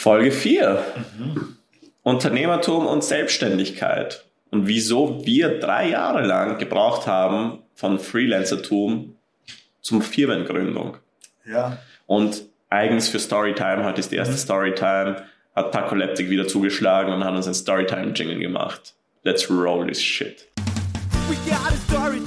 Folge 4. Unternehmertum und Selbstständigkeit. Und wieso wir drei Jahre lang gebraucht haben von Freelancertum zum Firmengründung. Ja. Und eigens für Storytime, heute ist die erste Storytime, hat Taco Leptic wieder zugeschlagen und hat uns ein Storytime-Jingle gemacht. Let's roll this shit. We got a story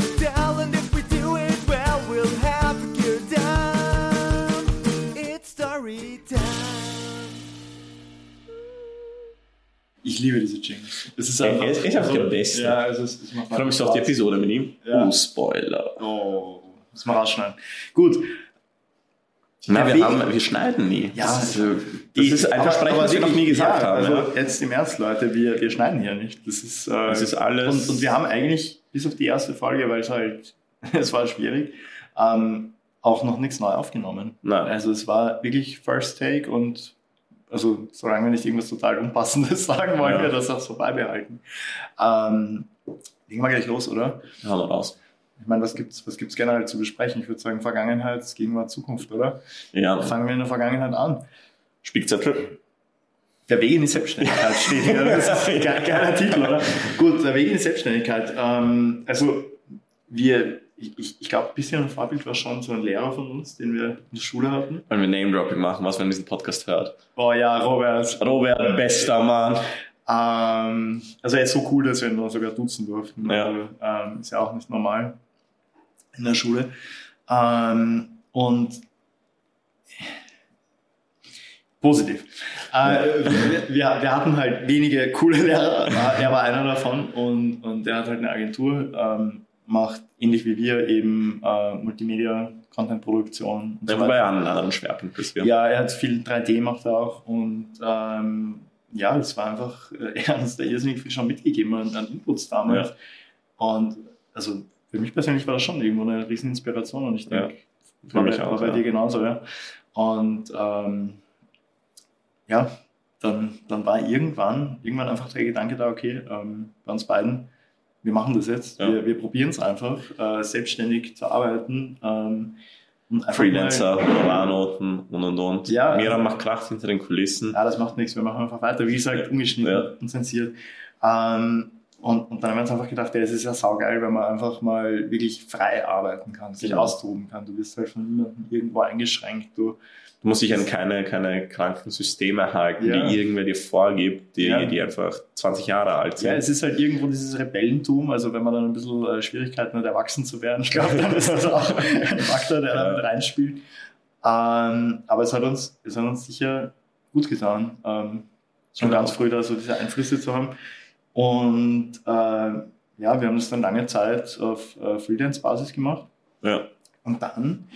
Ich liebe diese Jingles. Es ist einfach. er ist einfach der Beste. Ja, also es, es macht Ich freue mich auf die. Episode mit ihm. Ja. Uh, Spoiler. Oh, muss man rausschneiden. Gut. Na, wir, haben, wir schneiden nie. Ja, das ist, äh, das Ich- ist ein Versprechen, was wir noch nie gesagt ja, haben. Also ja. jetzt im Ernst, Leute, wir, wir schneiden hier nicht. Das ist, äh, Das ist alles- Und, und wir haben eigentlich, bis auf die erste Folge, weil es halt, es war schwierig, ähm, auch noch nichts neu aufgenommen. Nein. Also es war wirklich First Take und also solange wir nicht irgendwas total Unpassendes sagen, wollen Ja. wir das auch so beibehalten. Ähm, legen wir gleich los, oder? Hauen wir raus. Ich meine, was gibt's, was gibt's generell zu besprechen? Ich würde sagen Vergangenheit, Gegenwart, Zukunft, oder? Ja, Fangen wir in der Vergangenheit an. Spickzettel. Der Weg in die Selbstständigkeit steht hier. Das ist ein ge- geiler Titel, oder? Gut, der Weg in die Selbstständigkeit. Ähm, also, wir, ich, ich- ich glaube, ein bisschen ein Vorbild war schon so ein Lehrer von uns, den wir in der Schule hatten. Wenn wir Name-Dropping machen, was man in diesem Podcast hört. Oh ja, Robert. Robert, bester Mann. Ähm, also, er ist so cool, dass wir ihn sogar duzen durften. Ja. Also, ähm, ist ja auch nicht normal in der Schule. Ähm, und positiv. Äh, wir, wir, wir hatten halt wenige coole Lehrer, er war einer davon und, und der hat halt eine Agentur, ähm, macht ähnlich wie wir eben äh, Multimedia, Content-Produktion Der war weiter. einem anderen Schwerpunkt als wir. Ja, er hat viel 3D gemacht auch und ähm, ja, das war einfach, äh, er hat uns da irrsinnig viel schon mitgegeben an, an Inputs damals. Ja. Und also für mich persönlich war das schon irgendwo eine riesen Inspiration und ich Ja, denke, für war, war bei ja. dir genauso, ja. Und ähm, ja, dann, dann war irgendwann, irgendwann einfach der Gedanke da, okay, ähm, bei uns beiden, wir machen das jetzt, Ja. wir, wir probieren es einfach, äh, selbstständig zu arbeiten. Ähm, Freelancer, Honorarnoten und und und. Ja. Mira macht Kraft hinter den Kulissen. Ja, das macht nichts, wir machen einfach weiter, wie gesagt, ungeschnitten Ja. und zensiert. Ähm, und, und dann haben wir uns einfach gedacht, ja, es ist ja saugeil, wenn man einfach mal wirklich frei arbeiten kann, sich Genau. austoben kann. Du wirst halt von niemandem irgendwo eingeschränkt. Du, Du musst dich an keine, keine kranken Systeme halten, Ja. die irgendwer dir vorgibt, die, Ja. die einfach 20 Jahre alt sind. Ja, es ist halt irgendwo dieses Rebellentum, also wenn man dann ein bisschen äh, Schwierigkeiten hat, erwachsen zu werden, ich glaube, dann ist das auch ein Faktor, der da Ja. mit reinspielt. Ähm, aber es hat uns, es hat uns sicher gut getan, ähm, schon Genau. ganz früh da so diese Einflüsse zu haben. Und äh, ja, wir haben das dann lange Zeit auf äh, Freelance-Basis gemacht. ja. Und dann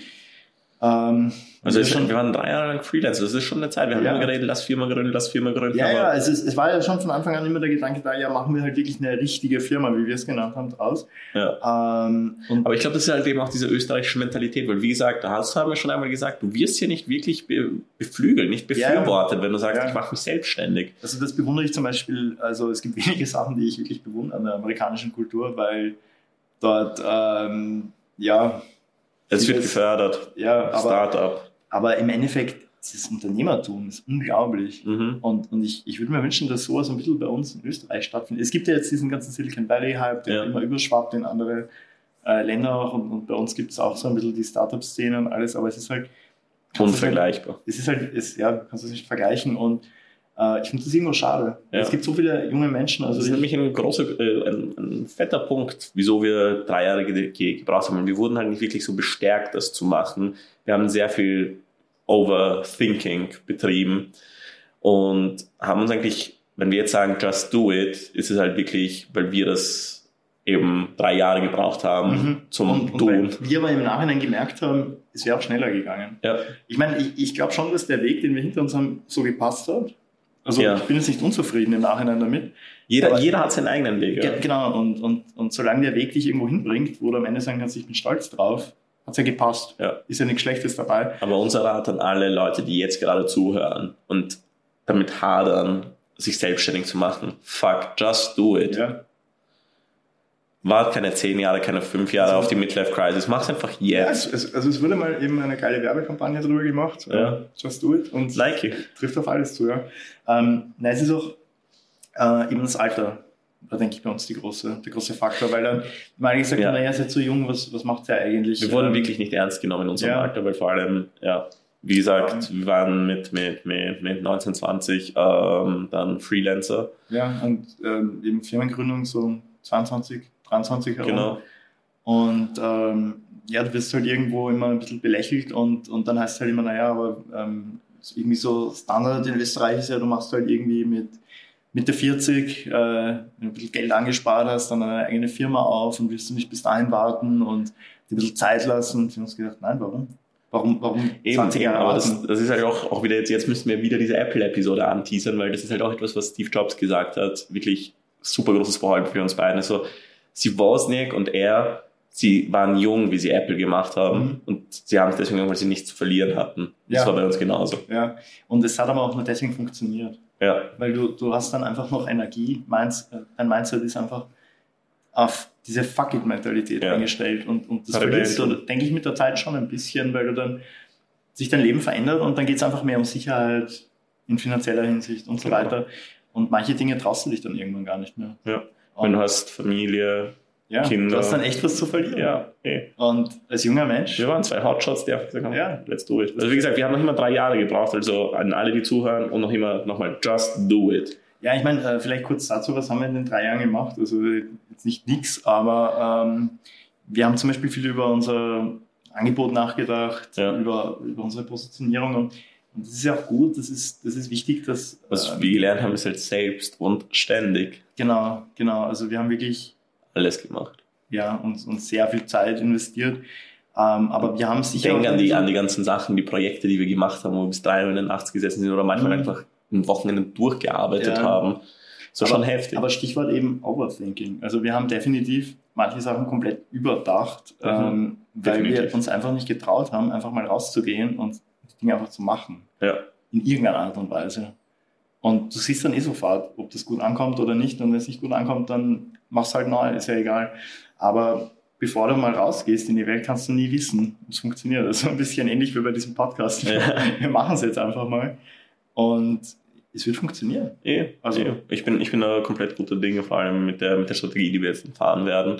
ähm, Also wir es, schon, wir waren drei Jahre lang Freelancer, das ist schon eine Zeit. Wir haben Ja. immer geredet, lass Firma gründen, lass Firma gründen. Ja, ja, es, ist, es war ja schon von Anfang an immer der Gedanke da, ja, machen wir halt wirklich eine richtige Firma, wie wir es genannt haben, draus. ja. Ähm, Aber ich glaube, das ist halt eben auch diese österreichische Mentalität, weil wie gesagt, da hast, haben wir schon einmal gesagt, du wirst hier nicht wirklich be beflügelt, nicht Ja, ja. befürwortet, wenn du sagst, ich mache mich selbstständig. Also das bewundere ich zum Beispiel, also es gibt wenige Sachen, die ich wirklich bewundere an der amerikanischen Kultur, weil dort, ähm, ja, Es wird gefördert. ja, aber, Startup. aber im Endeffekt, dieses Unternehmertum ist unglaublich. Mhm. Und, und ich, ich würde mir wünschen, dass sowas ein bisschen bei uns in Österreich stattfindet. Es gibt ja jetzt diesen ganzen Silicon Valley-Hype, der Ja. immer überschwappt in andere äh, Länder auch und, und bei uns gibt es auch so ein bisschen die Startup-Szene und alles, aber es ist halt du Unvergleichbar. es ist halt, es, ja, kannst du es nicht vergleichen und äh, ich finde das irgendwo schade. Ja. Es gibt so viele junge Menschen, also Das ist ich- nämlich ein großer, äh, ein, ein fetter Punkt, wieso wir drei Jahre ge ge gebraucht haben. Wir wurden halt nicht wirklich so bestärkt, das zu machen. Wir haben sehr viel Overthinking betrieben und haben uns eigentlich, wenn wir jetzt sagen, just do it, ist es halt wirklich, weil wir das eben drei Jahre gebraucht haben Mhm. zum und, und Tun. weil wir aber im Nachhinein gemerkt haben, es wäre auch schneller gegangen. Ja, Ich meine, ich, ich glaube schon, dass der Weg, den wir hinter uns haben, so gepasst hat. Also Ja. ich bin jetzt nicht unzufrieden im Nachhinein damit. jeder, Aber- jeder hat seinen eigenen Weg. Ja. Ge- Genau, und, und, und solange der Weg dich irgendwo hinbringt, wo du am Ende sagen kannst, ich bin stolz drauf, hat es ja gepasst. Ja. Ist ja nichts Schlechtes dabei. Aber unser Rat an alle Leute, die jetzt gerade zuhören und damit hadern, sich selbstständig zu machen, fuck, just do it. Ja. Wart keine zehn Jahre, keine fünf Jahre auf die Midlife Crisis. Mach's einfach Ja, jetzt. es, es, also es wurde mal eben eine geile Werbekampagne drüber gemacht. Ja. Just do it. Und Like you. trifft auf alles zu, ja. Ähm, nein, es ist auch äh, eben das Alter. Da denke ich bei uns die große, der große Faktor, weil dann mal gesagt, Ja. ja. naja, seid so jung, was, was macht ihr eigentlich? Wir wurden Ähm, wirklich nicht ernst genommen in unserem Ja. Alter, weil vor allem, ja, wie gesagt, wir waren mit, mit, mit, mit 19, 20 ähm, dann Freelancer. Ja, und ähm, eben Firmengründung so 22, 23 herum. Genau. Und ähm, ja, du wirst halt irgendwo immer ein bisschen belächelt und, und dann heißt es halt immer, naja, aber ähm, irgendwie so Standard in Österreich ist ja, du machst halt irgendwie mit Mitte 40, äh, wenn du ein bisschen Geld angespart hast, dann eine eigene Firma auf und willst du nicht bis dahin warten und dir ein bisschen Zeit lassen. Und wir haben uns gedacht, nein, warum? Warum, warum Eben, 20 Jahre aber das, das ist halt auch, auch wieder jetzt, jetzt müssen wir wieder diese Apple-Episode anteasern, weil das ist halt auch etwas, was Steve Jobs gesagt hat. Wirklich super großes Vorhaben für uns beiden. Also, sie Wozniak und er, sie waren jung, wie sie Apple gemacht haben Mhm. und sie haben es deswegen, gemacht, weil sie nichts zu verlieren hatten. Das Ja. war bei uns genauso. Ja, und es hat aber auch nur deswegen funktioniert. Ja, weil du, du hast dann einfach noch Energie. Meins, äh, dein Mindset ist einfach auf diese Fuck it-Mentalität Ja. eingestellt und, und das Hat er verlierst du, denke ich, mit der Zeit schon ein bisschen, weil du dann sich dein Leben verändert und dann geht es einfach mehr um Sicherheit in finanzieller Hinsicht und so Genau. weiter. Und manche Dinge traust du dich dann irgendwann gar nicht mehr. Ja. Und, wenn du hast Familie, ja, Kinder. du hast dann echt was zu verlieren. ja, eh. Und als junger Mensch, Wir waren zwei Hotshots, die einfach gesagt haben, Ja. let's do it. Also wie gesagt, wir haben noch immer drei Jahre gebraucht, also an alle, die zuhören und noch immer nochmal, just do it. Ja, ich meine, äh, vielleicht kurz dazu, was haben wir in den drei Jahren gemacht? Also jetzt nicht nix, aber ähm, wir haben zum Beispiel viel über unser Angebot nachgedacht, Ja. über, über unsere Positionierung und, und das ist ja auch gut, das ist, das ist wichtig, dass Was äh, wir gelernt haben, ist halt selbst und ständig genau, genau, also wir haben wirklich alles gemacht. ja, uns, uns sehr viel Zeit investiert, ähm, aber wir haben Ich sicher denke auch an die, an die ganzen Sachen, die Projekte, die wir gemacht haben, wo wir bis drei Uhr in der Nacht gesessen sind oder manchmal Mhm. einfach ein Wochenende durchgearbeitet Ja. haben. So aber, schon heftig. Aber Stichwort eben Overthinking. Also wir haben definitiv manche Sachen komplett überdacht, Mhm. ähm, weil wir uns einfach nicht getraut haben, einfach mal rauszugehen und Dinge einfach zu machen. ja. In irgendeiner Art und Weise. Und du siehst dann eh sofort, ob das gut ankommt oder nicht. Und wenn es nicht gut ankommt, dann mach's halt neu, ist ja egal. Aber bevor du mal rausgehst in die Welt, kannst du nie wissen, ob es funktioniert. Das ist ein bisschen ähnlich wie bei diesem Podcast. Ja. Wir machen es jetzt einfach mal. Und es wird funktionieren. Eh, Also- also ich bin, ich bin da komplett guter Dinge, vor allem mit der, mit der Strategie, die wir jetzt fahren werden.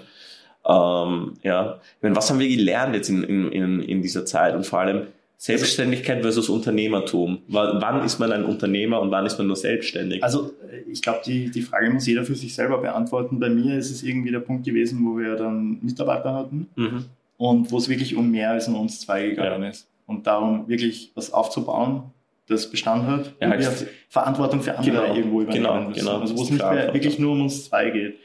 Ähm, ja, ich meine, was haben wir gelernt jetzt in, in, in dieser Zeit und vor allem Selbstständigkeit versus Unternehmertum. Wann ist man ein Unternehmer und wann ist man nur selbstständig? Also äh, ich glaube, die, die Frage muss jeder für sich selber beantworten. Bei mir ist es irgendwie der Punkt gewesen, wo wir dann Mitarbeiter hatten mhm. und wo es wirklich um mehr als um uns zwei gegangen ist. Und darum wirklich was aufzubauen, das Bestand hat Ja, und halt- wir Verantwortung für andere Genau, irgendwo übernehmen genau, müssen. genau, Also wo es nicht mehr wirklich nur um uns zwei geht.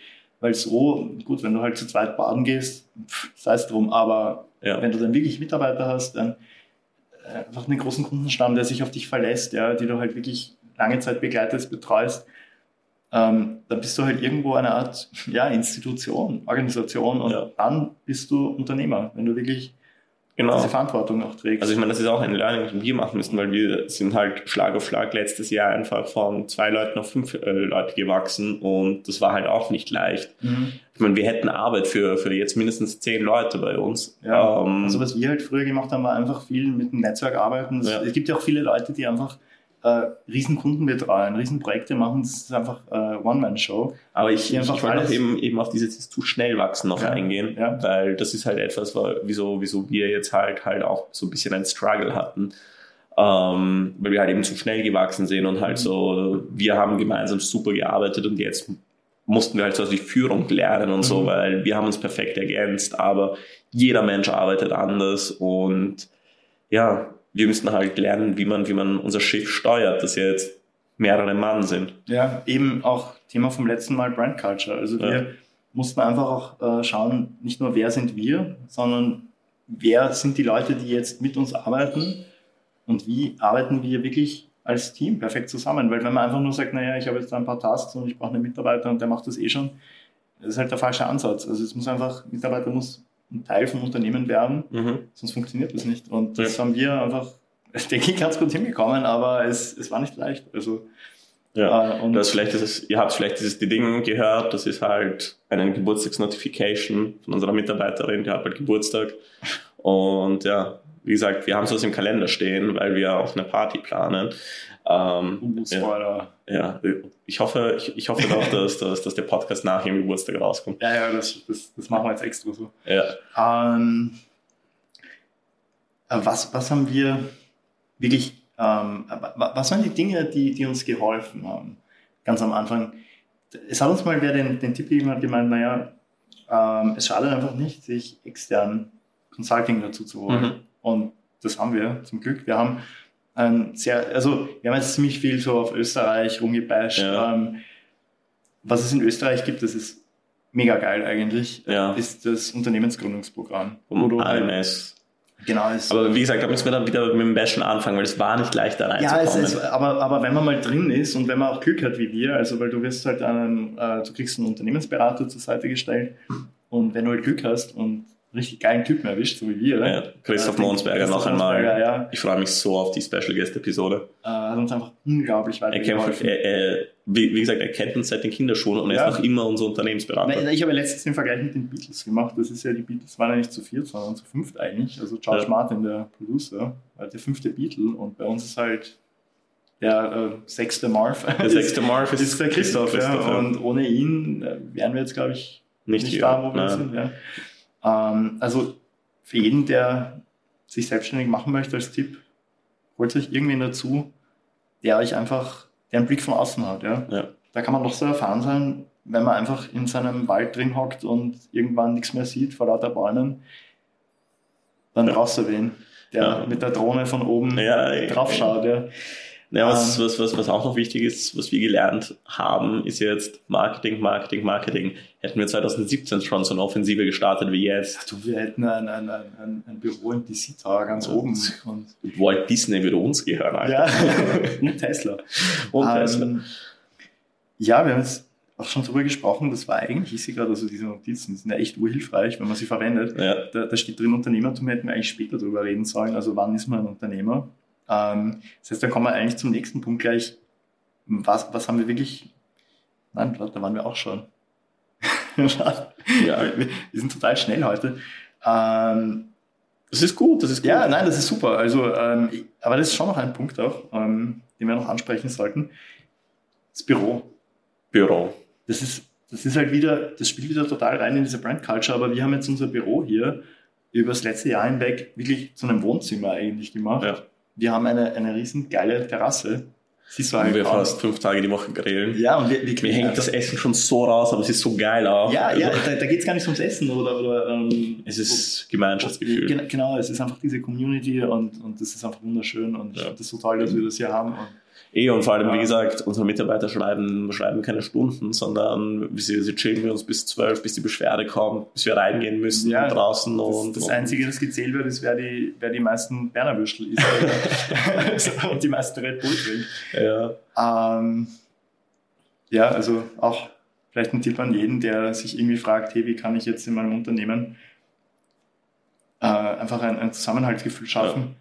Weil so, gut, wenn du halt zu zweit baden gehst, sei es drum, aber ja. wenn du dann wirklich Mitarbeiter hast, dann einfach einen großen Kundenstamm, der sich auf dich verlässt, ja, die du halt wirklich lange Zeit begleitest, betreust, ähm, dann bist du halt irgendwo eine Art ja, Institution, Organisation. Und Ja. dann bist du Unternehmer, wenn du wirklich genau. diese Verantwortung auch trägst. Also ich meine, das ist auch ein Learning, das wir machen müssen, weil wir sind halt Schlag auf Schlag letztes Jahr einfach von zwei Leuten auf fünf äh, Leute gewachsen und das war halt auch nicht leicht. mhm. Ich meine, wir hätten Arbeit für, für jetzt mindestens zehn Leute bei uns. Ja, Ähm, also was wir halt früher gemacht haben, war einfach viel mit dem Netzwerk arbeiten. Es, Ja. es gibt ja auch viele Leute, die einfach äh, riesen Kunden betreuen, riesen Projekte machen. Das ist einfach äh, One-Man-Show. Aber ich, ich, wollte alles- eben, eben auf dieses zu schnell wachsen noch Ja, eingehen, ja. weil das ist halt etwas, wa- wieso, wieso wir jetzt halt halt auch so ein bisschen ein Struggle hatten. Ähm, weil wir halt eben zu schnell gewachsen sind und halt Mhm. so, wir haben gemeinsam super gearbeitet und jetzt mussten wir halt so die Führung lernen und so, Mhm. weil wir haben uns perfekt ergänzt, aber jeder Mensch arbeitet anders und ja, wir müssen halt lernen, wie man, wie man unser Schiff steuert, das jetzt mehrere Mann sind. Ja, eben auch Thema vom letzten Mal Brand Culture. Also wir Ja. mussten einfach auch äh, schauen, nicht nur wer sind wir, sondern wer sind die Leute, die jetzt mit uns arbeiten und wie arbeiten wir wirklich als Team perfekt zusammen. Weil wenn man einfach nur sagt, naja, ich habe jetzt da ein paar Tasks und ich brauche einen Mitarbeiter und der macht das eh schon, das ist halt der falsche Ansatz. Also es muss einfach, Mitarbeiter muss ein Teil vom Unternehmen werden, Mhm. sonst funktioniert das nicht. Und das Ja. haben wir einfach, denke ich, ganz gut hinbekommen, aber es, es war nicht leicht. Also Ja, Äh, und- das vielleicht dieses, ihr habt vielleicht dieses die Dinge gehört, das ist halt eine Geburtstagsnotification von unserer Mitarbeiterin, die hat bald Geburtstag. Und ja, wie gesagt, wir haben sowas im Kalender stehen, weil wir auch eine Party planen. Ähm, Uh, ja, Spoiler. ja, ich hoffe, ich, ich hoffe doch, dass, dass, dass der Podcast nach ihrem Geburtstag rauskommt. Ja, ja, das, das, das machen wir jetzt extra so. Ja, Ähm, äh, was, was haben wir wirklich, ähm, wa- was waren die Dinge, die, die uns geholfen haben? Ganz am Anfang. Es hat uns mal wer den, den Tipp gegeben, hat gemeint, naja, ähm, es schadet einfach nicht, sich extern Consulting dazu zu holen. Mhm. Und das haben wir zum Glück. Wir haben ein sehr, also wir haben jetzt ziemlich viel so auf Österreich rumgebasht. Ja. Ähm, was es in Österreich gibt, das ist mega geil eigentlich, Ja. ist das Unternehmensgründungsprogramm. um du halt- AMS. Genau, ist, Aber wie gesagt, da müssen wir dann wieder mit dem Bashen anfangen, weil es war nicht leicht da ja, es reinzukommen. ist, aber, aber wenn man mal drin ist und wenn man auch Glück hat wie wir, also weil du wirst halt einen, äh, du kriegst einen Unternehmensberater zur Seite gestellt und wenn du halt Glück hast und richtig geilen Typen erwischt, so wie wir, ja, Christoph äh, Monsberger noch einmal. Ja, Ich freue mich so auf die Special Guest Episode. äh, hat uns einfach unglaublich Er kämpft, weitergeholfen. er, er, wie, wie gesagt, er kennt uns seit den Kinderschuhen und er Ja. ist noch immer unser Unternehmensberater. Nein, Ich habe letztens den Vergleich mit den Beatles gemacht. Das ist ja, die Beatles waren ja nicht zu viert, sondern zu fünft eigentlich. Also George Ja. Martin, der Producer, war der fünfte Beatle und bei uns ist halt der äh, sechste Marv. Der sechste Marv ist, ist der Christoph, Christoph, ja. Und ohne ihn äh, wären wir jetzt, glaube ich, nicht, nicht da, wo wir sind. Ja. Ähm, also für jeden, der sich selbstständig machen möchte, als Tipp, holt euch irgendwen dazu, der euch einfach, der einen Blick von außen hat. Ja. Ja. Da kann man doch so erfahren sein, wenn man einfach in seinem Wald drin hockt und irgendwann nichts mehr sieht vor lauter Bäumen, dann brauchst du wen, der Ja. mit der Drohne von oben Ja, ja. drauf schaut. Ja. Ja, was, Ähm. was, was, was auch noch wichtig ist, was wir gelernt haben, ist jetzt Marketing, Marketing, Marketing. Hätten wir 2017 schon so eine Offensive gestartet wie jetzt, Du, wir hätten ein, ein, ein, ein, Büro im DC Tower ganz Ja. oben. Und, Walt Disney würde uns gehören, Alter. ja, und Tesla. Und Tesla. Ähm, ja, wir haben jetzt auch schon drüber gesprochen, das war eigentlich, ich sehe gerade, also diese Notizen sind ja echt urhilfreich, wenn man sie verwendet. Ja, Da, da steht drin, Unternehmertum hätten wir eigentlich später drüber reden sollen, also wann ist man ein Unternehmer? Ähm, das heißt, da kommen wir eigentlich zum nächsten Punkt gleich. Was, was haben wir wirklich, nein, da waren wir auch schon. ja. wir, wir sind total schnell heute. Ähm, Das ist gut, das ist gut. ja, nein, das ist super. Also, ähm, aber das ist schon noch ein Punkt auch, ähm, den wir noch ansprechen sollten. Das Büro. Büro. Das ist, das ist halt wieder, das spielt wieder total rein in diese Brand Culture, aber wir haben jetzt unser Büro hier über das letzte Jahr hinweg wirklich zu einem Wohnzimmer eigentlich gemacht. Ja. Wir haben eine, eine riesen geile Terrasse. Du Wo halt wir kaum. fast fünf Tage die Woche grillen. Ja, und wir, wir Mir hängt das Essen schon so raus, aber es ist so geil auch. Ja, Also, ja, da, da geht es gar nicht ums Essen oder, oder ähm, Es ist Gemeinschaftsgefühl. Gen- Genau, es ist einfach diese Community und, und das ist einfach wunderschön und ich Ja. finde das so toll, dass wir das hier haben. Und Eh, und vor allem, Ja. wie gesagt, unsere Mitarbeiter schreiben, schreiben keine Stunden, sondern sie, sie chillen wir uns bis zwölf, bis die Beschwerde kommt, bis wir reingehen müssen Ja, draußen. das, und, das und Einzige, das gezählt wird, ist, wer die, wer die meisten Berner Würstel isst und die meisten Red Bull trinkt. Ja, Ähm, ja, also auch vielleicht ein Tipp an jeden, der sich irgendwie fragt, hey, wie kann ich jetzt in meinem Unternehmen äh, einfach ein, ein Zusammenhaltsgefühl schaffen?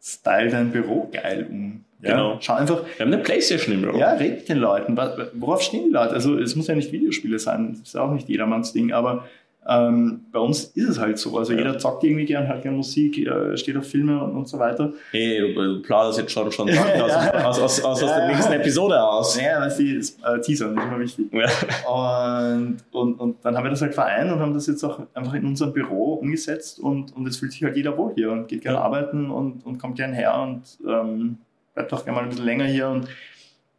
Style dein Büro geil um. Ja? Genau. Schau einfach, wir haben eine Playstation im Büro. ja, red mit den Leuten. Worauf stehen die Leute? Also es muss ja nicht Videospiele sein, das ist ja auch nicht jedermanns Ding, aber ähm, bei uns ist es halt so. Also Ja. jeder zockt irgendwie gern, hat gern Musik, äh, steht auf Filme und, und so weiter. Hey, du, du plauderst jetzt schon, schon aus, Ja. aus, aus, aus, aus Ja. der nächsten Episode aus. Du, das, äh, Teaser, das ist immer wichtig. Ja. Und, und, und dann haben wir das halt vereint und haben das jetzt auch einfach in unserem Büro umgesetzt und, und es fühlt sich halt jeder wohl hier und geht gerne Ja. arbeiten und, und kommt gern her und ähm, bleibt auch gerne mal ein bisschen länger hier und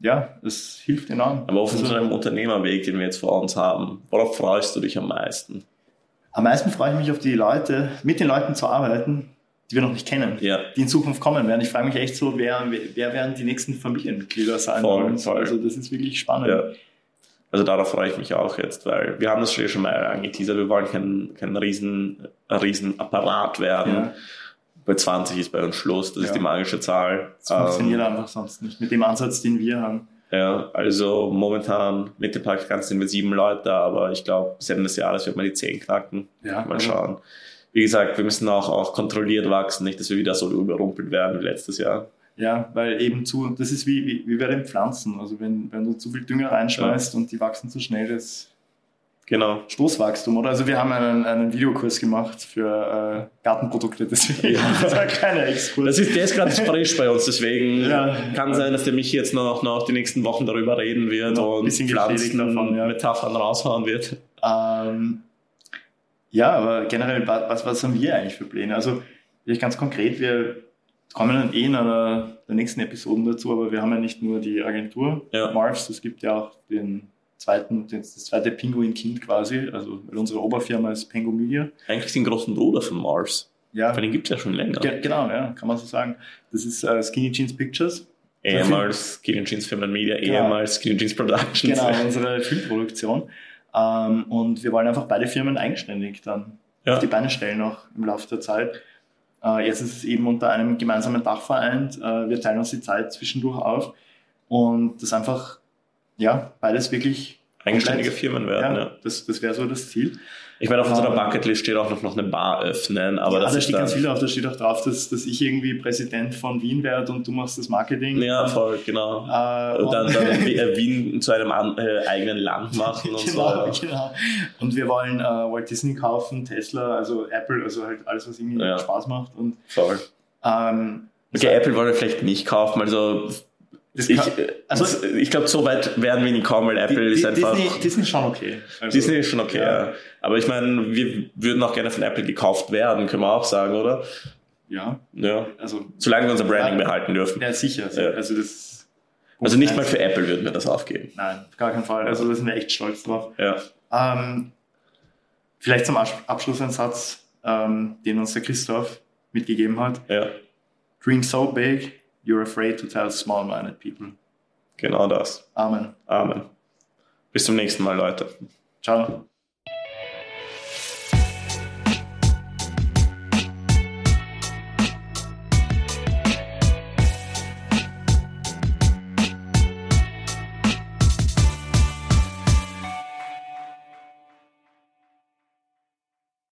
ja, es hilft enorm. Aber auf Also, unserem Unternehmerweg, den wir jetzt vor uns haben, worauf freust du dich am meisten? am meisten freue ich mich auf die Leute, mit den Leuten zu arbeiten, die wir noch nicht kennen, Ja, die in Zukunft kommen werden. Ich frage mich echt so, wer, wer, wer werden die nächsten Familienmitglieder sein Voll, wollen. voll. Also das ist wirklich spannend. ja. Also darauf freue ich mich auch jetzt, weil wir haben das schon mal angeteasert, wir wollen kein, kein riesen, riesen Apparat werden. Ja. Bei 20 ist bei uns Schluss, das Ja. ist die magische Zahl. Das funktioniert Ähm, einfach sonst nicht mit dem Ansatz, den wir haben. ja, also momentan mit dem Praktikanten sind wir sieben Leute, aber ich glaube, bis Ende des Jahres wird man die zehn knacken. Ja, Mal also- schauen. Wie gesagt, wir müssen auch, auch kontrolliert wachsen, nicht, dass wir wieder so überrumpelt werden wie letztes Jahr. Ja, weil eben zu, das ist wie, wie, wie bei den Pflanzen. Also wenn, wenn du zu viel Dünger reinschmeißt und die wachsen zu schnell, das Genau. Stoßwachstum, oder? Also wir haben einen, einen Videokurs gemacht für äh, Gartenprodukte, deswegen das war keine Exkurs. Das ist, der ist gerade frisch bei uns, deswegen Ja. kann sein, dass der mich jetzt noch, noch die nächsten Wochen darüber reden wird Noch und Pflanzen, davon, ja. Metaphern raushauen wird. Ähm, ja, aber generell, wa- was, was haben wir eigentlich für Pläne? Also, vielleicht ganz konkret, wir kommen dann eh in einer der nächsten Episoden dazu, aber wir haben ja nicht nur die Agentur Ja. Mars, es gibt ja auch den zweiten, das zweite Pinguin-Kind quasi, also weil unsere Oberfirma ist Pengu Media. Eigentlich den großen Bruder von Mars. Ja, Aber den gibt es ja schon länger. ge genau, ja, kann man so sagen. Das ist äh, Skinny Jeans Pictures. Ehemals Skinny Jeans Film and Media, Genau. ehemals Skinny Jeans Productions. Genau, unsere Filmproduktion. Ähm, und wir wollen einfach beide Firmen eigenständig dann Ja. auf die Beine stellen noch im Laufe der Zeit. Äh, jetzt ist es eben unter einem gemeinsamen Dach vereint. Äh, wir teilen uns die Zeit zwischendurch auf und das einfach, ja, beides wirklich Eigenständige komplett- Firmen werden, Ja, ja. das, das wäre so das Ziel. Ich meine, auf unserer Ähm, Bucketlist steht auch noch, noch eine Bar öffnen, aber ja, das da steht ganz viel drauf. Da steht auch drauf, dass, dass ich irgendwie Präsident von Wien werde und du machst das Marketing. Ja, voll, genau. Äh, Und dann, dann äh, Wien zu einem an, äh, eigenen Land machen und genau, so. genau. Und wir wollen äh, Walt Disney kaufen, Tesla, also Apple, also halt alles, was irgendwie Ja. Spaß macht. Und Voll. ähm, Okay, Apple wollen wir vielleicht nicht kaufen, also ich, kann- also, also- ich glaube, so weit werden wir nie kommen, weil Apple ist einfach. Disney, Disney ist schon okay. Also, Disney ist schon okay, Ja. ja. Aber ich meine, wir würden auch gerne von Apple gekauft werden, können wir auch sagen, oder? Ja, Ja. also Solange wir unser Branding Ja. behalten dürfen. ja, sicher. Ja. Also das Also nicht mal für Apple würden wir das aufgeben. Nein, auf gar keinen Fall. Also da sind wir echt stolz drauf. Ja. Ähm, vielleicht zum Abs- Abschluss ein Satz, ähm, den uns der Christoph mitgegeben hat. Ja. Dream so big, you're afraid to tell small-minded people. Genau das. Amen. Amen. Bis zum nächsten Mal, Leute. Ciao.